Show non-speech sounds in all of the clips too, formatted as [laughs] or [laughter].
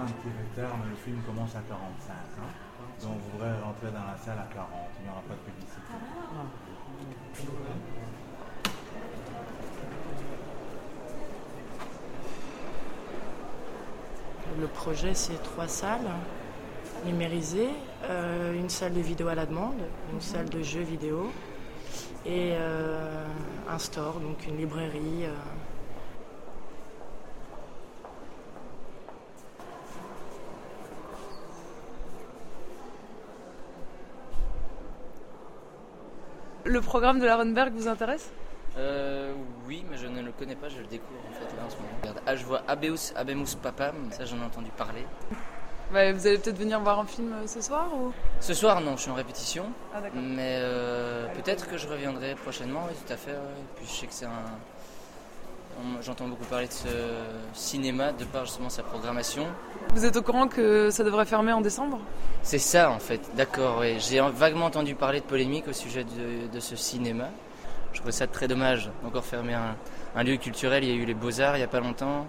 un petit retard, mais le film commence à 45. Hein. Donc vous pourrez rentrer dans la salle à 40, il n'y aura pas de publicité. Le projet, c'est trois salles numérisées, euh, une salle de vidéo à la demande, une salle de jeux vidéo et euh, un store, donc une librairie. euh. Le programme de la Runberg vous intéresse? Euh, oui, mais je ne le connais pas, je le découvre en fait là en ce moment. Regarde, ah, je vois Abeus Abemus Papam, ça j'en ai entendu parler. [laughs] Vous allez peut-être venir voir un film euh, ce soir ou? Ce soir, non, je suis en répétition, Ah d'accord. mais euh, peut-être que je reviendrai prochainement, oui, tout à fait. ouais. Puis je sais que c'est un. J'entends beaucoup parler de ce cinéma de par justement sa programmation. Vous êtes au courant que ça devrait fermer en décembre? C'est ça en fait, d'accord. J'ai vaguement entendu parler de polémique au sujet de, de ce cinéma. Je trouvais ça très dommage d'encore fermer un, un lieu culturel. Il y a eu les Beaux-Arts il n'y a pas longtemps.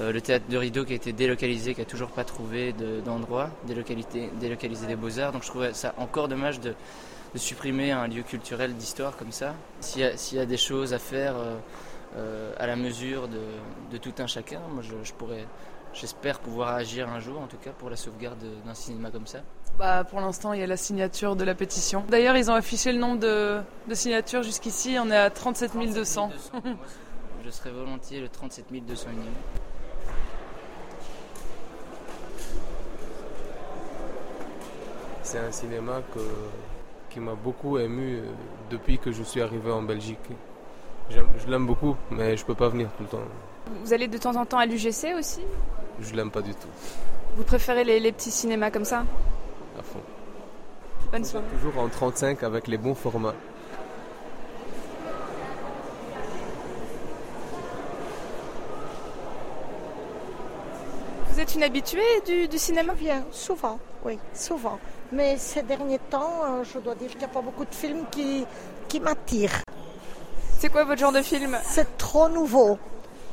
Euh, le théâtre de Rideau qui a été délocalisé, qui a toujours pas trouvé de- d'endroit, délocalité- délocalisé des Beaux-Arts. Donc je trouvais ça encore dommage de, de supprimer un lieu culturel d'histoire comme ça. S'il y, a- s'il y a des choses à faire euh, à la mesure de, de tout un chacun, moi je, je pourrais, j'espère pouvoir agir un jour en tout cas pour la sauvegarde d'un cinéma comme ça. Bah pour l'instant il y a la signature de la pétition. D'ailleurs ils ont affiché le nombre de, de signatures jusqu'ici, on est à 37 200. [laughs] Je serais volontiers le 37 200 unième. C'est un cinéma que, qui m'a beaucoup ému euh, depuis que je suis arrivé en Belgique. Je l'aime beaucoup, mais je peux pas venir tout le temps. Vous allez de temps en temps à l'UGC aussi? Je l'aime pas du tout, Vous préférez les, les petits cinémas comme ça? À fond. Bonne soirée. Toujours en 35 avec les bons formats. Vous êtes une habituée du, du cinéma? Je viens souvent, oui, souvent. Mais ces derniers temps, euh, je dois dire qu'il n'y a pas beaucoup de films qui, qui m'attirent. C'est quoi votre genre de film C'est trop nouveau.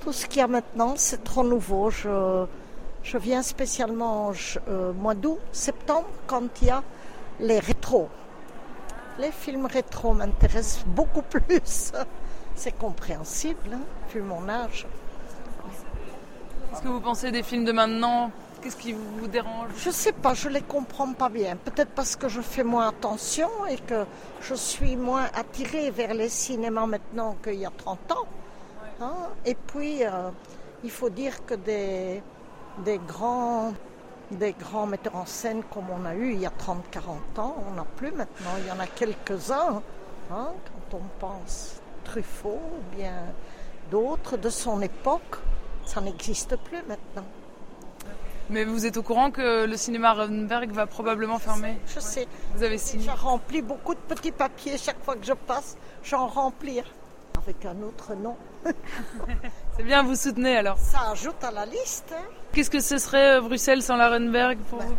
Tout ce qu'il y a maintenant, c'est trop nouveau. Je, je viens spécialement euh, mois d'août, septembre, quand il y a les rétros. Les films rétros m'intéressent beaucoup [laughs] plus. C'est compréhensible, hein, vu mon âge. Qu'est-ce que vous pensez des films de maintenant Qu'est-ce qui vous dérange? Je sais pas, je les comprends pas bien. Peut-être parce que je fais moins attention et que je suis moins attirée vers les cinémas maintenant qu'il y a 30 ans. Hein. Et puis, euh, il faut dire que des, des, grands, des grands metteurs en scène comme on a eu il y a 30-40 ans, on n'a plus maintenant. Il y en a quelques-uns. hein, quand on pense Truffaut ou bien d'autres de son époque, ça n'existe plus maintenant. Mais vous êtes au courant que le cinéma Runberg va probablement fermer Je sais. Vous avez signé J'ai rempli beaucoup de petits papiers chaque fois que je passe, j'en remplir avec un autre nom. [laughs] C'est bien, vous soutenez alors. Ça ajoute à la liste. hein. Qu'est-ce que ce serait euh, Bruxelles sans la Runberg pour Ben, vous?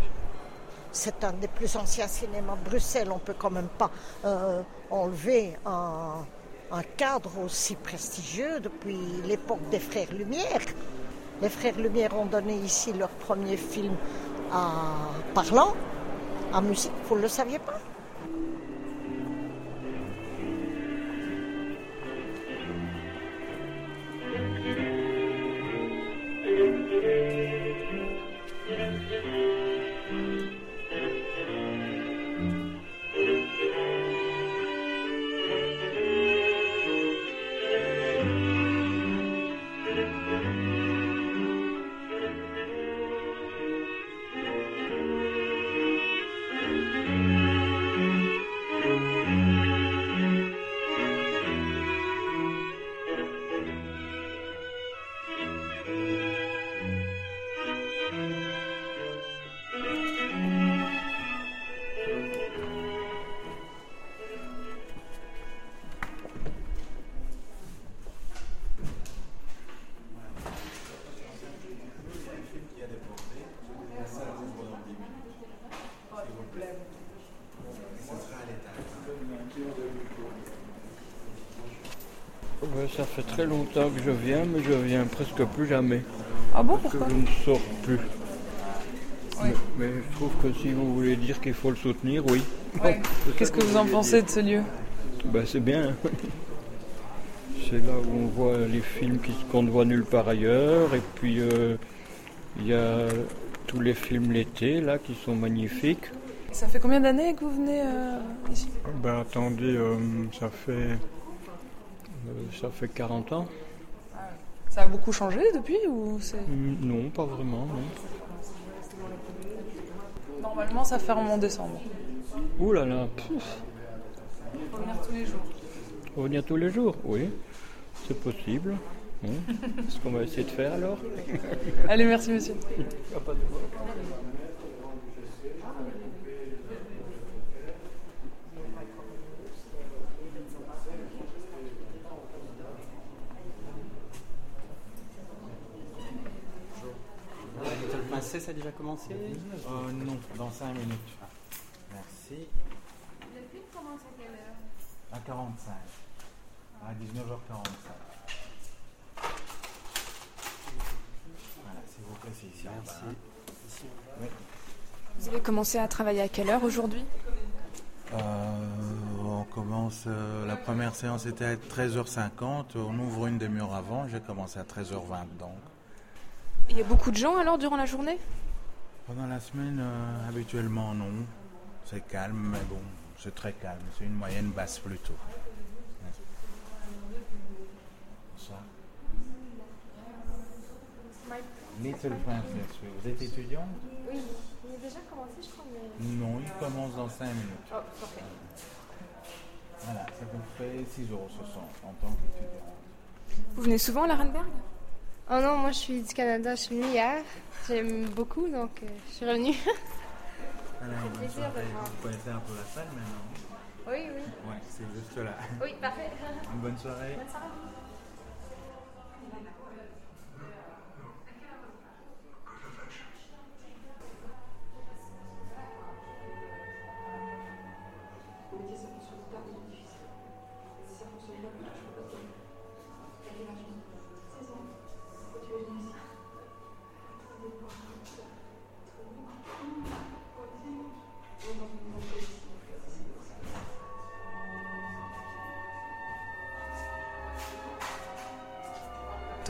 C'est un des plus anciens cinémas de Bruxelles. On peut quand même pas euh, enlever un, un cadre aussi prestigieux depuis l'époque des Frères Lumière. Les Frères Lumière ont donné ici leur premier film à parlant, à musique. Vous ne le saviez pas? Ça fait très longtemps que je viens, mais je viens presque plus jamais. Ah bon, Parce que pourquoi je ne sors plus. Mais, mais je trouve que si vous voulez dire qu'il faut le soutenir, oui. Ouais. [laughs] Qu'est-ce que vous en pensez de ce lieu? Ben, c'est bien. [laughs] C'est là où on voit les films qui- qu'on ne voit nulle part ailleurs. Et puis, euh, il y a tous les films l'été, là, qui sont magnifiques. Ça fait combien d'années que vous venez euh, ici? Ben, attendez, euh, ça fait... euh, ça fait 40 ans Ça a beaucoup changé depuis ou. Hum, Non, pas vraiment, non. Normalement, ça ferme en décembre. Ouh là là, Faut venir tous les jours. revenir tous les jours, oui, c'est possible. Hein. [laughs] Ce qu'on va essayer de faire alors Allez, merci monsieur. [laughs] Princess a déjà commencé Euh, non, dans 5 minutes. Merci. Le film commence à quelle heure? À 45. À 19h45. Voilà, s'il vous plaît, c'est ici. hein. Oui. Vous avez commencé à travailler à quelle heure aujourd'hui? Euh, on commence. euh, la première séance était à 13h50. On ouvre une demi-heure avant. J'ai commencé à 13h20 donc. Il y a beaucoup de gens alors durant la journée? Pendant la semaine, euh, habituellement non. C'est calme, mais bon, c'est très calme. C'est une moyenne basse plutôt. Ça. Little Princess, oui. vous êtes étudiante Oui, il a déjà commencé je crois. Mais... Non, il commence dans 5 minutes. Oh, parfait. Voilà, ça vous fait 6,60 euros en tant qu'étudiante. Vous venez souvent à l'Arenberg Oh non, moi je suis du Canada, je suis venue hier. J'aime beaucoup donc euh, je suis revenue. Voilà, une bonne plaisir de soirée. voir. Vous connaissez un peu la salle maintenant Oui, oui. Oui, c'est juste là. Oui, parfait. Une bonne soirée.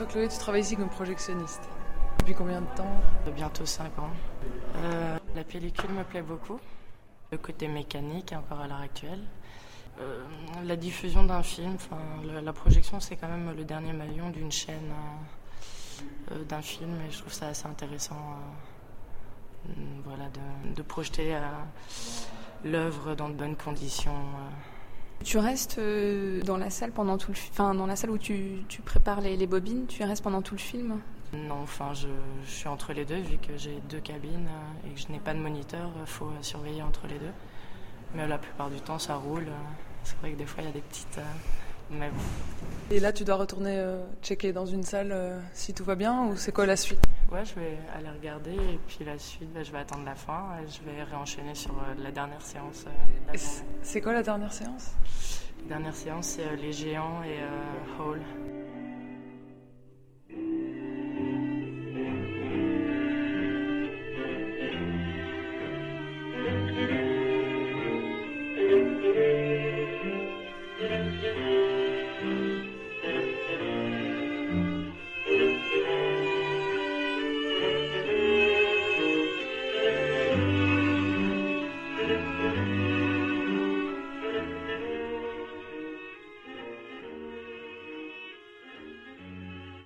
Chloé, tu travailles ici comme projectionniste. Depuis combien de temps Bientôt 5 ans. Euh, la pellicule me plaît beaucoup. Le côté mécanique, encore à l'heure actuelle. Euh, la diffusion d'un film, le- la projection, c'est quand même le dernier maillon d'une chaîne euh, euh, d'un film, et je trouve ça assez intéressant euh, voilà, de, projeter euh, l'œuvre dans de bonnes conditions. Tu restes euh, dans la salle pendant tout le fi- enfin dans la salle où tu, tu prépares les, les bobines, tu restes pendant tout le film? Non, enfin, je, je suis entre les deux, vu que j'ai deux cabines euh, et que je n'ai pas de moniteur, il faut euh, surveiller entre les deux. Mais la plupart du temps, ça roule. C'est vrai que des fois, il y a des petites. mais bon. Et là, tu dois retourner euh, checker dans une salle euh, si tout va bien ou c'est quoi la suite? Ouais, je vais aller regarder et puis la suite, bah, je vais attendre la fin et je vais réenchaîner sur euh, la dernière séance. euh, c'est- quoi la dernière séance? Dernière séance, c'est euh, Les Géants et euh, Hall.